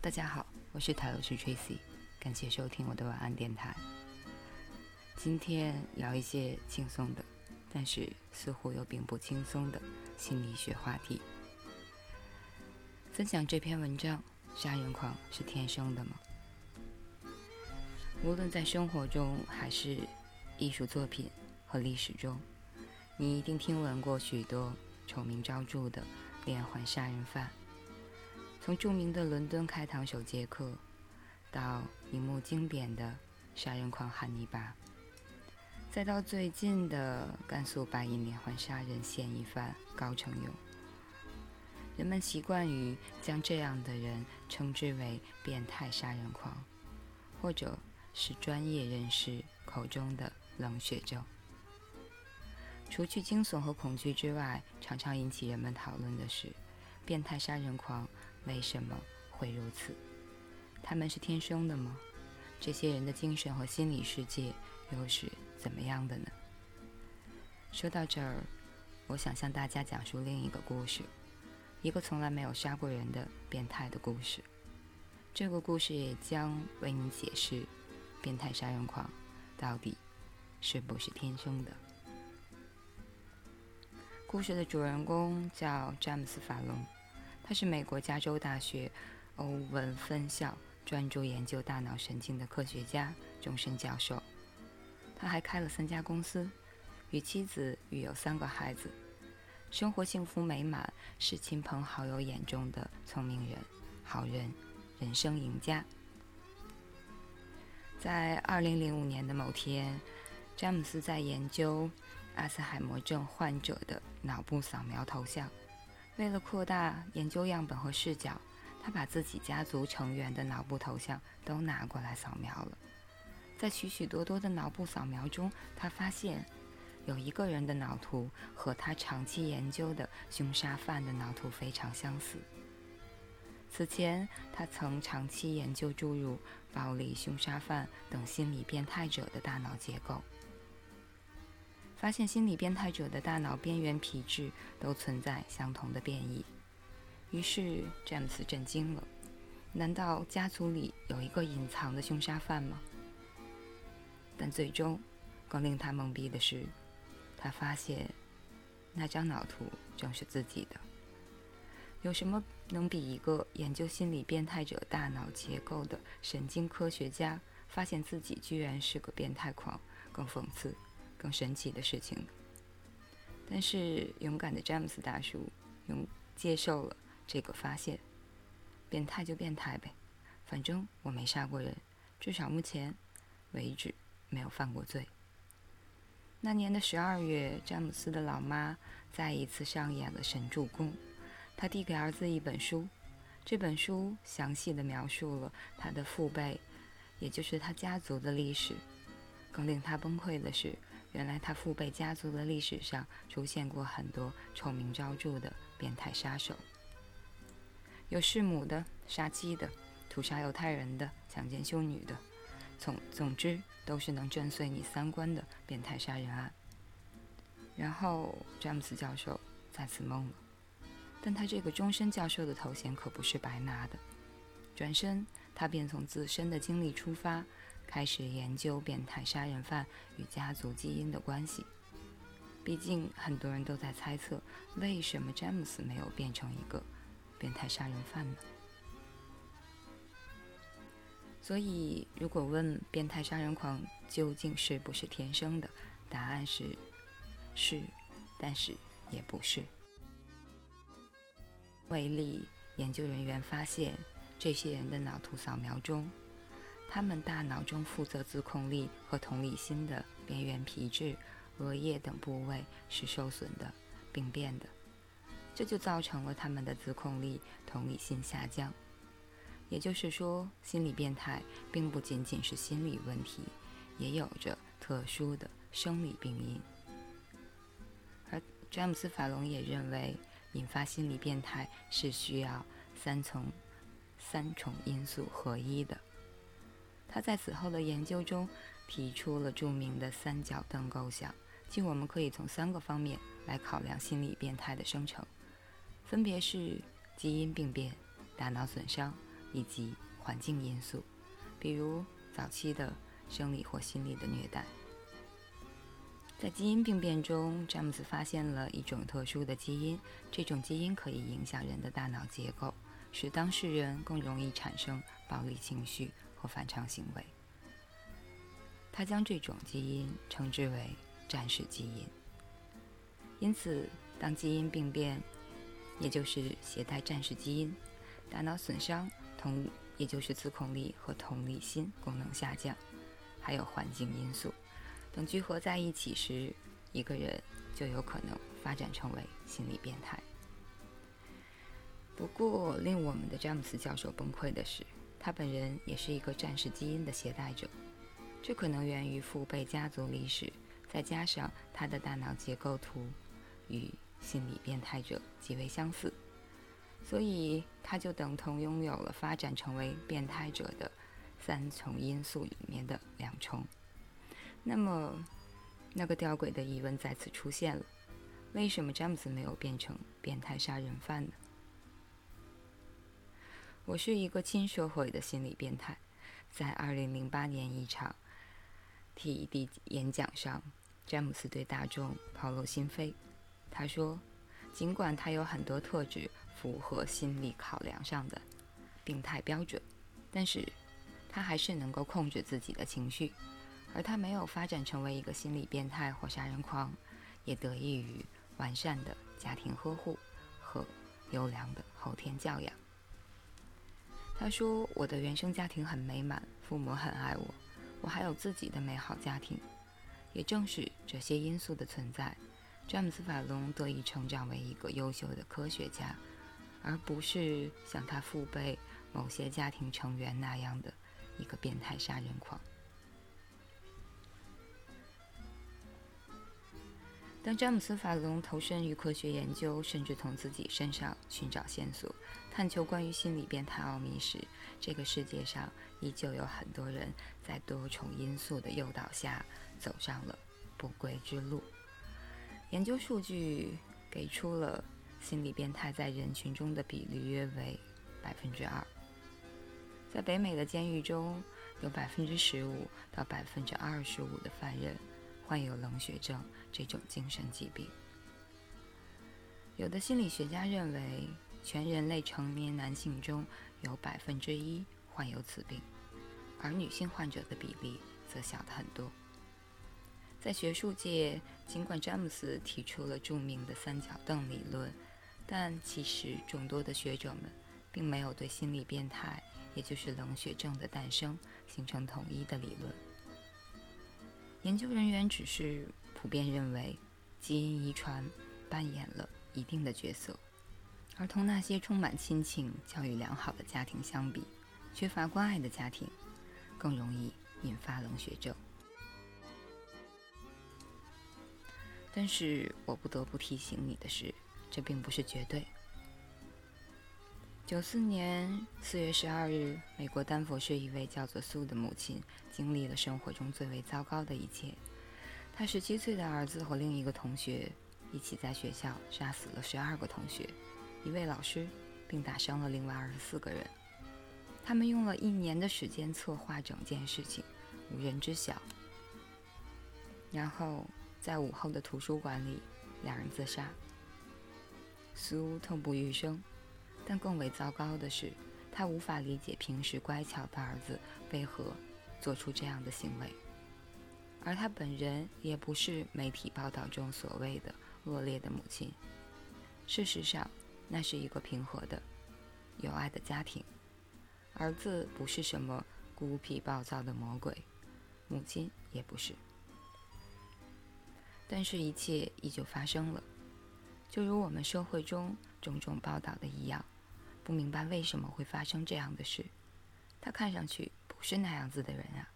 大家好，我是塔罗师 Tracy，感谢收听我的晚安电台。今天聊一些轻松的，但是似乎又并不轻松的心理学话题。分享这篇文章：杀人狂是天生的吗？无论在生活中，还是艺术作品和历史中，你一定听闻过许多臭名昭著的连环杀人犯。从著名的伦敦开膛手杰克，到荧幕经典的杀人狂汉尼拔，再到最近的甘肃白银连环杀人嫌疑犯高成勇，人们习惯于将这样的人称之为变态杀人狂，或者是专业人士口中的冷血症。除去惊悚和恐惧之外，常常引起人们讨论的是变态杀人狂。为什么会如此？他们是天生的吗？这些人的精神和心理世界又是怎么样的呢？说到这儿，我想向大家讲述另一个故事，一个从来没有杀过人的变态的故事。这个故事也将为你解释，变态杀人狂到底是不是天生的。故事的主人公叫詹姆斯·法隆。他是美国加州大学欧文分校专注研究大脑神经的科学家、终身教授。他还开了三家公司，与妻子育有三个孩子，生活幸福美满，是亲朋好友眼中的聪明人、好人、人生赢家。在2005年的某天，詹姆斯在研究阿兹海默症患者的脑部扫描头像。为了扩大研究样本和视角，他把自己家族成员的脑部头像都拿过来扫描了。在许许多多的脑部扫描中，他发现有一个人的脑图和他长期研究的凶杀犯的脑图非常相似。此前，他曾长期研究诸如暴力凶杀犯等心理变态者的大脑结构。发现心理变态者的大脑边缘皮质都存在相同的变异，于是詹姆斯震惊了：难道家族里有一个隐藏的凶杀犯吗？但最终，更令他懵逼的是，他发现那张脑图正是自己的。有什么能比一个研究心理变态者大脑结构的神经科学家发现自己居然是个变态狂更讽刺？更神奇的事情，但是勇敢的詹姆斯大叔勇接受了这个发现，变态就变态呗，反正我没杀过人，至少目前为止没有犯过罪。那年的十二月，詹姆斯的老妈再一次上演了神助攻，他递给儿子一本书，这本书详细的描述了他的父辈，也就是他家族的历史。更令他崩溃的是。原来他父辈家族的历史上出现过很多臭名昭著的变态杀手，有弑母的、杀妻的、屠杀犹太人的、强奸修女的，总总之都是能震碎你三观的变态杀人案。然后詹姆斯教授再次懵了，但他这个终身教授的头衔可不是白拿的。转身，他便从自身的经历出发。开始研究变态杀人犯与家族基因的关系。毕竟很多人都在猜测，为什么詹姆斯没有变成一个变态杀人犯呢？所以，如果问变态杀人狂究竟是不是天生的，答案是是，但是也不是。为例，研究人员发现，这些人的脑图扫描中。他们大脑中负责自控力和同理心的边缘皮质、额叶等部位是受损的、病变的，这就造成了他们的自控力、同理心下降。也就是说，心理变态并不仅仅是心理问题，也有着特殊的生理病因。而詹姆斯·法隆也认为，引发心理变态是需要三重、三重因素合一的。他在此后的研究中提出了著名的三角灯构想，即我们可以从三个方面来考量心理变态的生成，分别是基因病变、大脑损伤以及环境因素，比如早期的生理或心理的虐待。在基因病变中，詹姆斯发现了一种特殊的基因，这种基因可以影响人的大脑结构，使当事人更容易产生暴力情绪或反常行为。他将这种基因称之为“战士基因”。因此，当基因病变，也就是携带战士基因，大脑损伤，同也就是自控力和同理心功能下降，还有环境因素。等聚合在一起时，一个人就有可能发展成为心理变态。不过，令我们的詹姆斯教授崩溃的是，他本人也是一个战士基因的携带者。这可能源于父辈家族历史，再加上他的大脑结构图与心理变态者极为相似，所以他就等同拥有了发展成为变态者的三重因素里面的两重。那么，那个吊诡的疑问再次出现了：为什么詹姆斯没有变成变态杀人犯呢？我是一个亲社会的心理变态。在2008年一场 TED 演讲上，詹姆斯对大众抛露心扉。他说：“尽管他有很多特质符合心理考量上的病态标准，但是他还是能够控制自己的情绪。”而他没有发展成为一个心理变态或杀人狂，也得益于完善的家庭呵护和优良的后天教养。他说：“我的原生家庭很美满，父母很爱我，我还有自己的美好家庭。也正是这些因素的存在，詹姆斯·法隆得以成长为一个优秀的科学家，而不是像他父辈某些家庭成员那样的一个变态杀人狂。”当詹姆斯·法隆投身于科学研究，甚至从自己身上寻找线索，探求关于心理变态奥秘时，这个世界上依旧有很多人在多重因素的诱导下走上了不归之路。研究数据给出了心理变态在人群中的比例约为百分之二。在北美的监狱中，有百分之十五到百分之二十五的犯人。患有冷血症这种精神疾病，有的心理学家认为，全人类成年男性中有百分之一患有此病，而女性患者的比例则小得很多。在学术界，尽管詹姆斯提出了著名的三角凳理论，但其实众多的学者们并没有对心理变态，也就是冷血症的诞生形成统一的理论。研究人员只是普遍认为，基因遗传扮演了一定的角色，而同那些充满亲情、教育良好的家庭相比，缺乏关爱的家庭更容易引发冷血症。但是我不得不提醒你的是，这并不是绝对。九四年四月十二日，美国丹佛市一位叫做苏的母亲经历了生活中最为糟糕的一切。她十七岁的儿子和另一个同学一起在学校杀死了十二个同学、一位老师，并打伤了另外二十四个人。他们用了一年的时间策划整件事情，无人知晓。然后在午后的图书馆里，两人自杀。苏痛不欲生。但更为糟糕的是，他无法理解平时乖巧的儿子为何做出这样的行为，而他本人也不是媒体报道中所谓的恶劣的母亲。事实上，那是一个平和的、有爱的家庭。儿子不是什么孤僻暴躁的魔鬼，母亲也不是。但是，一切依旧发生了，就如我们社会中种种报道的一样。不明白为什么会发生这样的事，他看上去不是那样子的人啊。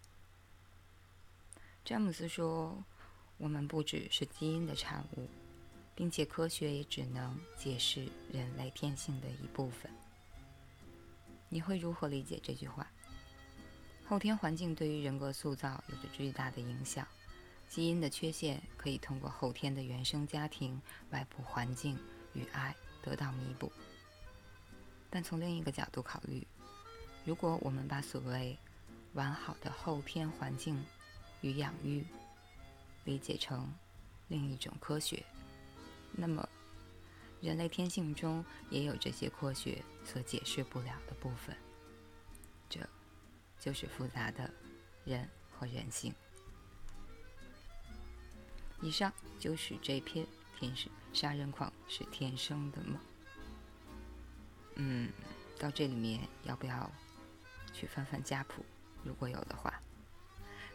詹姆斯说：“我们不只是基因的产物，并且科学也只能解释人类天性的一部分。”你会如何理解这句话？后天环境对于人格塑造有着巨大的影响，基因的缺陷可以通过后天的原生家庭、外部环境与爱得到弥补。但从另一个角度考虑，如果我们把所谓完好的后天环境与养育理解成另一种科学，那么人类天性中也有这些科学所解释不了的部分。这，就是复杂的人和人性。以上就是这篇《天使杀人狂是天生的吗》。嗯，到这里面要不要去翻翻家谱？如果有的话，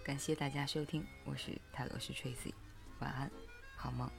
感谢大家收听，我是泰罗斯 Tracy，晚安，好梦。